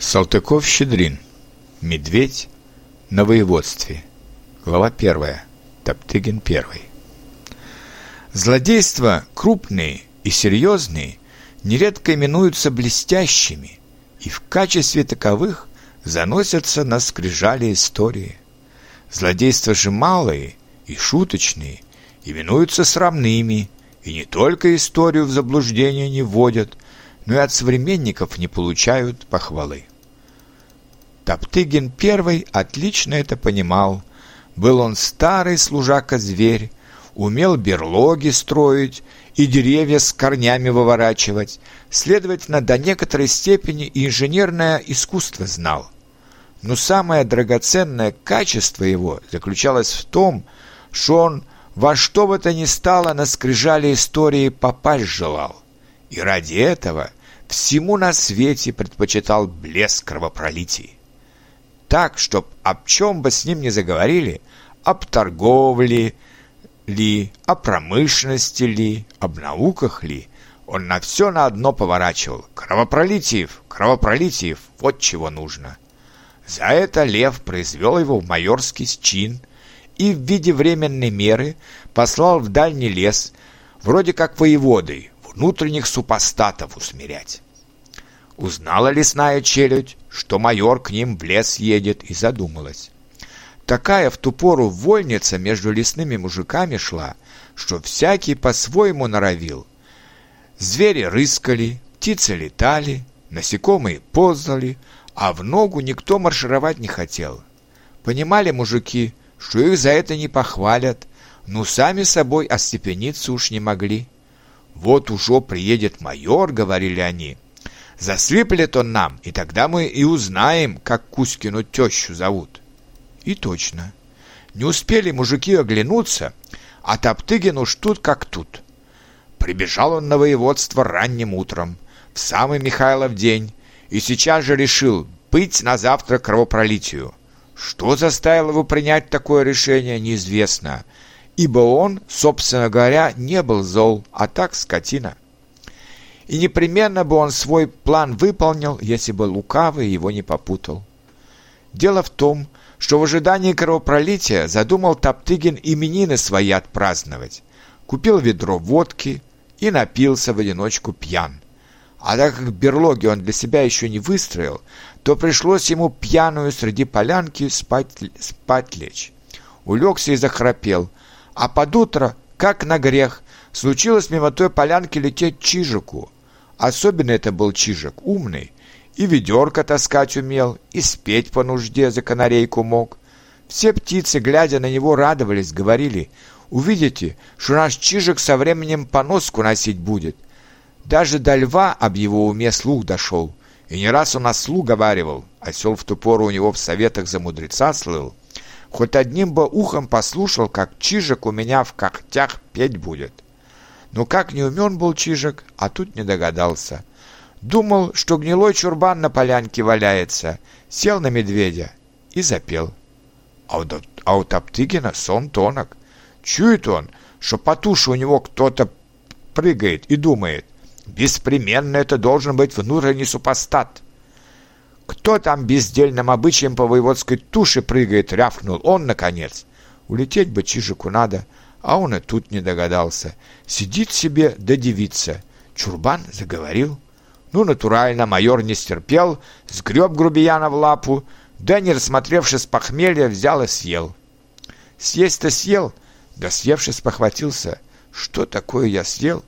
Салтыков-Щедрин. Медведь на воеводстве. Глава 1. Топтыгин 1. Злодейства крупные и серьезные нередко именуются блестящими, и в качестве таковых заносятся на скрижали истории. Злодейства же малые и шуточные именуются срамными, и не только историю в заблуждение не вводят, но и от современников не получают похвалы. Топтыгин первый отлично это понимал. Был он старый служака-зверь, умел берлоги строить и деревья с корнями выворачивать, следовательно, до некоторой степени и инженерное искусство знал. Но самое драгоценное качество его заключалось в том, что он во что бы то ни стало на скрижали истории попасть желал. И ради этого всему на свете предпочитал блеск кровопролитий так, чтоб об чем бы с ним не заговорили, об торговле ли, о промышленности ли, об науках ли, он на все на одно поворачивал. Кровопролитиев, кровопролитиев, вот чего нужно. За это Лев произвел его в майорский чин и в виде временной меры послал в дальний лес, вроде как воеводой, внутренних супостатов усмирять. Узнала лесная челюдь, что майор к ним в лес едет, и задумалась. Такая в ту пору вольница между лесными мужиками шла, что всякий по-своему норовил. Звери рыскали, птицы летали, насекомые ползали, а в ногу никто маршировать не хотел. Понимали мужики, что их за это не похвалят, но сами собой остепениться уж не могли. «Вот уже приедет майор», — говорили они, — Засыплет он нам, и тогда мы и узнаем, как Кузькину тещу зовут. И точно. Не успели мужики оглянуться, а Топтыгин уж тут как тут. Прибежал он на воеводство ранним утром, в самый Михайлов день, и сейчас же решил быть на завтра кровопролитию. Что заставило его принять такое решение, неизвестно, ибо он, собственно говоря, не был зол, а так скотина и непременно бы он свой план выполнил, если бы лукавый его не попутал. Дело в том, что в ожидании кровопролития задумал Топтыгин именины свои отпраздновать. Купил ведро водки и напился в одиночку пьян. А так как берлоги он для себя еще не выстроил, то пришлось ему пьяную среди полянки спать, спать лечь. Улегся и захрапел, а под утро, как на грех, случилось мимо той полянки лететь чижику – Особенно это был Чижик умный, и ведерко таскать умел, и спеть по нужде за канарейку мог. Все птицы, глядя на него, радовались, говорили, «Увидите, что наш Чижик со временем поноску носить будет». Даже до льва об его уме слух дошел, и не раз он о слух говаривал, осел в ту пору у него в советах за мудреца слыл. Хоть одним бы ухом послушал, как Чижик у меня в когтях петь будет. Но как не умен был Чижик, а тут не догадался. Думал, что гнилой чурбан на полянке валяется, сел на медведя и запел. А у, а у Топтыгина сон тонок. Чует он, что по туше у него кто-то прыгает и думает, беспременно это должен быть внутренний супостат. Кто там бездельным обычаем по воеводской туше прыгает, рявкнул он, наконец. Улететь бы Чижику надо, — а он и тут не догадался. Сидит себе да девица. Чурбан заговорил. Ну, натурально, майор не стерпел, сгреб грубияна в лапу, да, не рассмотревшись похмелья, взял и съел. Съесть-то съел, да съевшись похватился. Что такое я съел?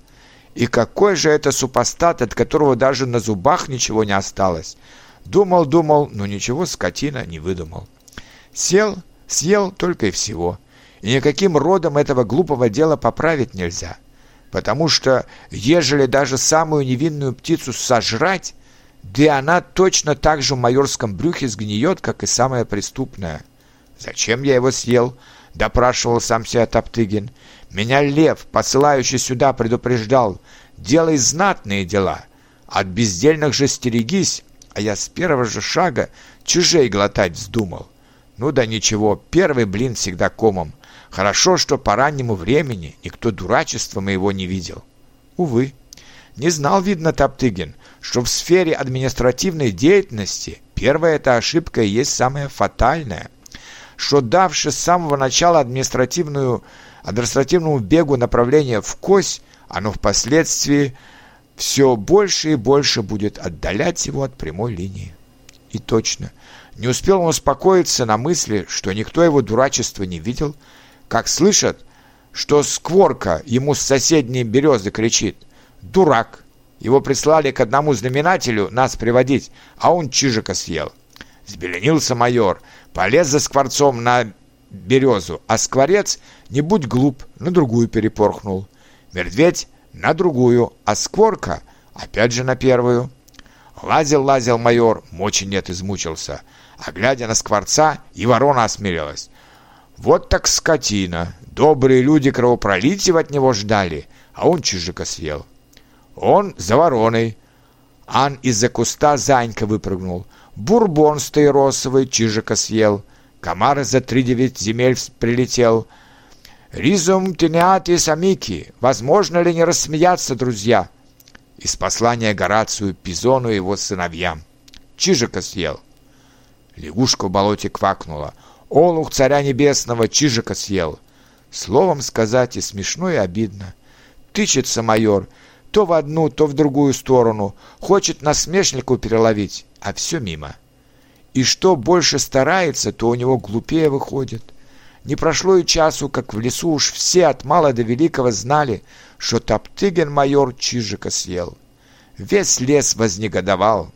И какой же это супостат, от которого даже на зубах ничего не осталось? Думал, думал, но ничего скотина не выдумал. Сел, съел только и всего — и никаким родом этого глупого дела поправить нельзя. Потому что, ежели даже самую невинную птицу сожрать, да она точно так же в майорском брюхе сгниет, как и самая преступная. «Зачем я его съел?» — допрашивал сам себя Топтыгин. «Меня лев, посылающий сюда, предупреждал. Делай знатные дела. От бездельных же стерегись, а я с первого же шага чужей глотать вздумал. Ну да ничего, первый блин всегда комом. Хорошо, что по раннему времени никто дурачества моего не видел. Увы, Не знал, видно, Топтыгин, что в сфере административной деятельности первая эта ошибка и есть самая фатальная, что давши с самого начала административную, административному бегу направление в кость, оно впоследствии все больше и больше будет отдалять его от прямой линии. И точно, не успел он успокоиться на мысли, что никто его дурачества не видел, как слышат, что скворка ему с соседней березы кричит «Дурак!» Его прислали к одному знаменателю нас приводить, а он чижика съел. Сбеленился майор, полез за скворцом на березу, а скворец, не будь глуп, на другую перепорхнул. Медведь на другую, а скворка опять же на первую. Лазил-лазил майор, мочи нет, измучился. А глядя на скворца, и ворона осмелилась. Вот так скотина. Добрые люди кровопролития от него ждали, а он чижика съел. Он за вороной. Ан из-за куста Занька выпрыгнул. Бурбон стаиросовый чижика съел. Комар за три девять земель прилетел. Ризум тенеати самики. Возможно ли не рассмеяться, друзья? Из послания Горацию, Пизону и его сыновьям. Чижика съел. Лягушка в болоте квакнула. Олух царя небесного Чижика съел. Словом сказать и смешно, и обидно. Тычется майор то в одну, то в другую сторону. Хочет насмешнику переловить, а все мимо. И что больше старается, то у него глупее выходит. Не прошло и часу, как в лесу уж все от мала до великого знали, что Топтыгин майор Чижика съел. Весь лес вознегодовал.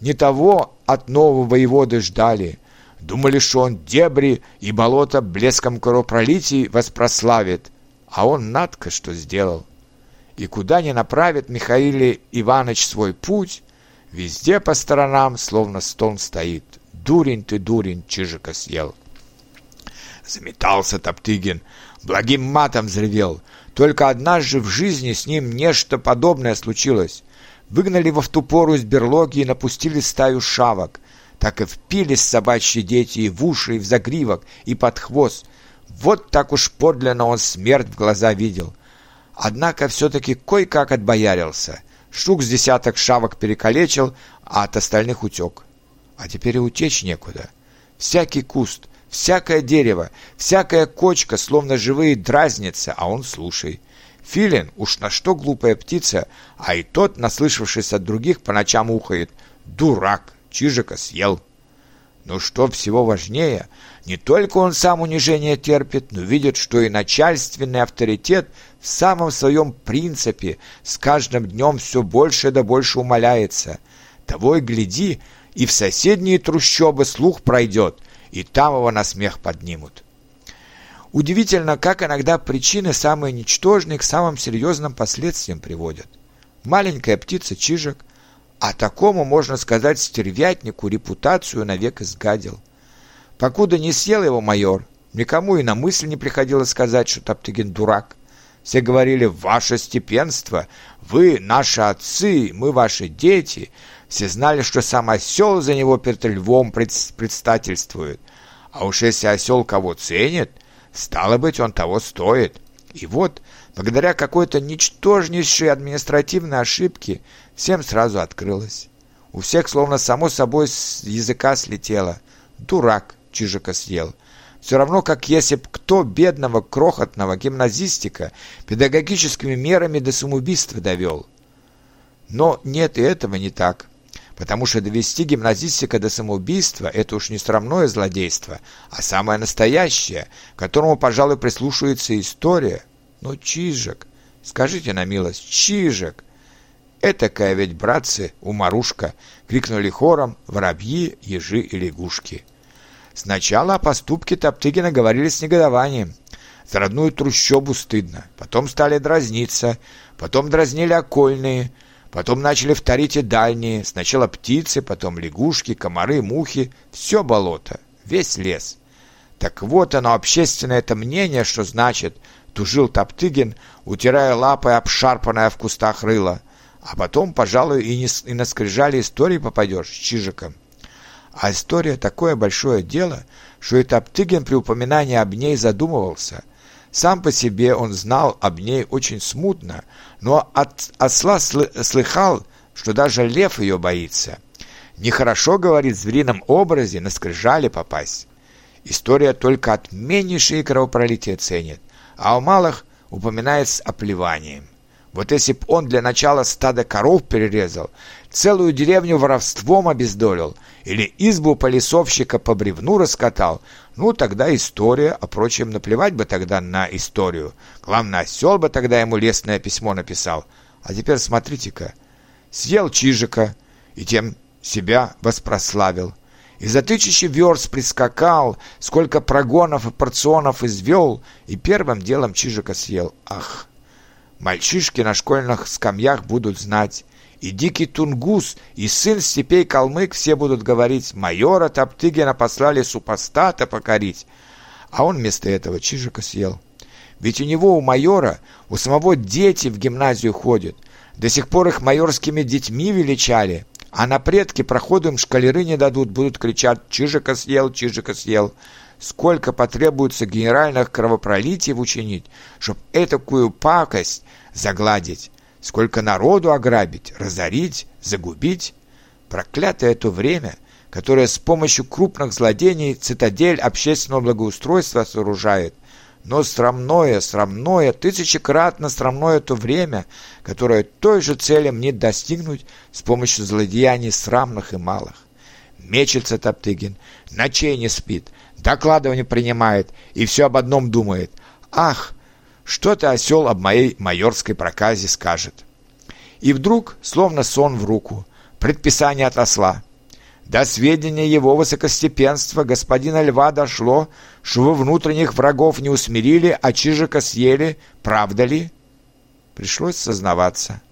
Не того от нового воеводы ждали. Думали, что он дебри и болото блеском кровопролитий воспрославит. А он надко что сделал. И куда ни направит Михаил Иванович свой путь, везде по сторонам словно стон стоит. Дурень ты, дурень, Чижика съел. Заметался Топтыгин, благим матом взревел. Только однажды в жизни с ним нечто подобное случилось. Выгнали в ту пору из берлоги и напустили стаю шавок. Так и впились собачьи дети и в уши, и в загривок, и под хвост. Вот так уж подлинно он смерть в глаза видел. Однако все-таки кое-как отбоярился. Штук с десяток шавок перекалечил, а от остальных утек. А теперь и утечь некуда. Всякий куст, Всякое дерево, всякая кочка, словно живые, дразнится, а он слушай. Филин, уж на что глупая птица, а и тот, наслышавшись от других, по ночам ухает. Дурак, чижика съел. Но что всего важнее, не только он сам унижение терпит, но видит, что и начальственный авторитет в самом своем принципе с каждым днем все больше да больше умаляется. Того и гляди, и в соседние трущобы слух пройдет, и там его на смех поднимут. Удивительно, как иногда причины самые ничтожные к самым серьезным последствиям приводят. Маленькая птица Чижик, а такому, можно сказать, стервятнику репутацию навек изгадил. Покуда не съел его майор, никому и на мысль не приходилось сказать, что Топтыгин дурак. Все говорили «Ваше степенство! Вы наши отцы, мы ваши дети!» Все знали, что сам осел за него перед львом предстательствует. А уж если осел кого ценит, стало быть, он того стоит. И вот, благодаря какой-то ничтожнейшей административной ошибке, всем сразу открылось. У всех словно само собой с языка слетело. Дурак Чижика съел. Все равно, как если б кто бедного, крохотного гимназистика педагогическими мерами до самоубийства довел. Но нет, и этого не так потому что довести гимназистика до самоубийства – это уж не срамное злодейство, а самое настоящее, к которому, пожалуй, прислушивается история. Но Чижик, скажите на милость, Чижик! Этакая ведь, братцы, умарушка! крикнули хором воробьи, ежи и лягушки. Сначала о поступке Топтыгина говорили с негодованием. За родную трущобу стыдно. Потом стали дразниться. Потом дразнили окольные – Потом начали вторить и дальние. Сначала птицы, потом лягушки, комары, мухи. Все болото, весь лес. Так вот оно, общественное это мнение, что значит, тужил Топтыгин, утирая лапой обшарпанное в кустах рыло. А потом, пожалуй, и, не, и на скрижали истории попадешь с Чижиком. А история такое большое дело, что и Топтыгин при упоминании об ней задумывался. Сам по себе он знал об ней очень смутно, но от осла слыхал, что даже лев ее боится. Нехорошо, говорит, в зверином образе на скрижали попасть. История только отменнейшие кровопролития ценит, а у малых упоминается оплеванием. Вот если б он для начала стада коров перерезал, целую деревню воровством обездолил или избу полисовщика по бревну раскатал, ну тогда история, а прочим наплевать бы тогда на историю. Главное, осел бы тогда ему лестное письмо написал. А теперь смотрите-ка, съел чижика и тем себя воспрославил. И за тысячи верст прискакал, сколько прогонов и порционов извел, и первым делом чижика съел. Ах! Мальчишки на школьных скамьях будут знать. И дикий тунгус, и сын степей калмык все будут говорить, майора Топтыгина послали супостата покорить. А он вместо этого чижика съел. Ведь у него, у майора, у самого дети в гимназию ходят. До сих пор их майорскими детьми величали. А на предки проходу им шкалеры не дадут, будут кричать «Чижика съел, Чижика съел» сколько потребуется генеральных кровопролитий учинить, чтоб этакую пакость загладить, сколько народу ограбить, разорить, загубить. Проклятое это время, которое с помощью крупных злодений цитадель общественного благоустройства сооружает, но срамное, срамное, тысячекратно срамное то время, которое той же цели мне достигнуть с помощью злодеяний срамных и малых. Мечется Топтыгин, ночей не спит, докладывание принимает и все об одном думает. Ах, что-то осел об моей майорской проказе скажет. И вдруг, словно сон в руку, предписание от осла. До сведения его высокостепенства господина льва дошло, что вы внутренних врагов не усмирили, а чижика съели. Правда ли? Пришлось сознаваться.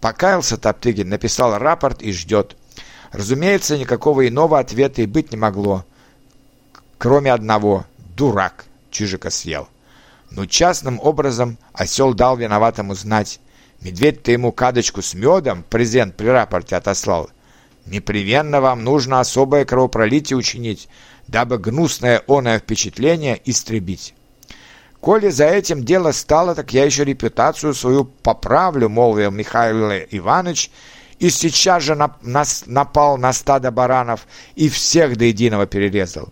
Покаялся Топтыгин, написал рапорт и ждет. Разумеется, никакого иного ответа и быть не могло кроме одного – дурак, Чижика съел. Но частным образом осел дал виноватому знать. Медведь-то ему кадочку с медом презент при рапорте отослал. Непременно вам нужно особое кровопролитие учинить, дабы гнусное оное впечатление истребить. Коли за этим дело стало, так я еще репутацию свою поправлю, молвил Михаил Иванович, и сейчас же напал на стадо баранов и всех до единого перерезал.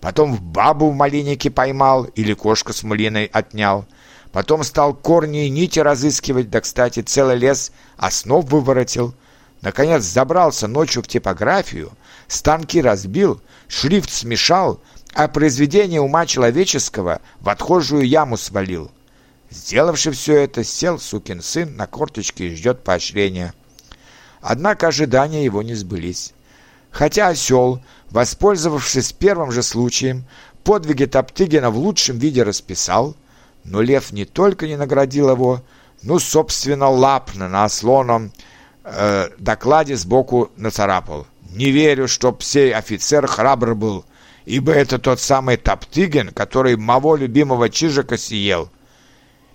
Потом в бабу в малинике поймал или кошка с малиной отнял. Потом стал корни и нити разыскивать, да, кстати, целый лес основ выворотил. Наконец забрался ночью в типографию, станки разбил, шрифт смешал, а произведение ума человеческого в отхожую яму свалил. Сделавши все это, сел сукин сын на корточки и ждет поощрения. Однако ожидания его не сбылись. Хотя осел, воспользовавшись первым же случаем, подвиги Топтыгина в лучшем виде расписал, но лев не только не наградил его, но, собственно, лапно на ослоном э, докладе сбоку нацарапал. «Не верю, чтоб сей офицер храбр был, ибо это тот самый Топтыгин, который моего любимого Чижика съел»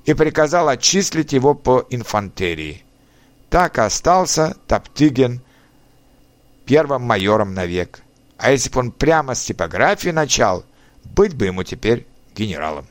и приказал отчислить его по инфантерии. Так остался Топтыгин первым майором навек. А если бы он прямо с типографии начал, быть бы ему теперь генералом.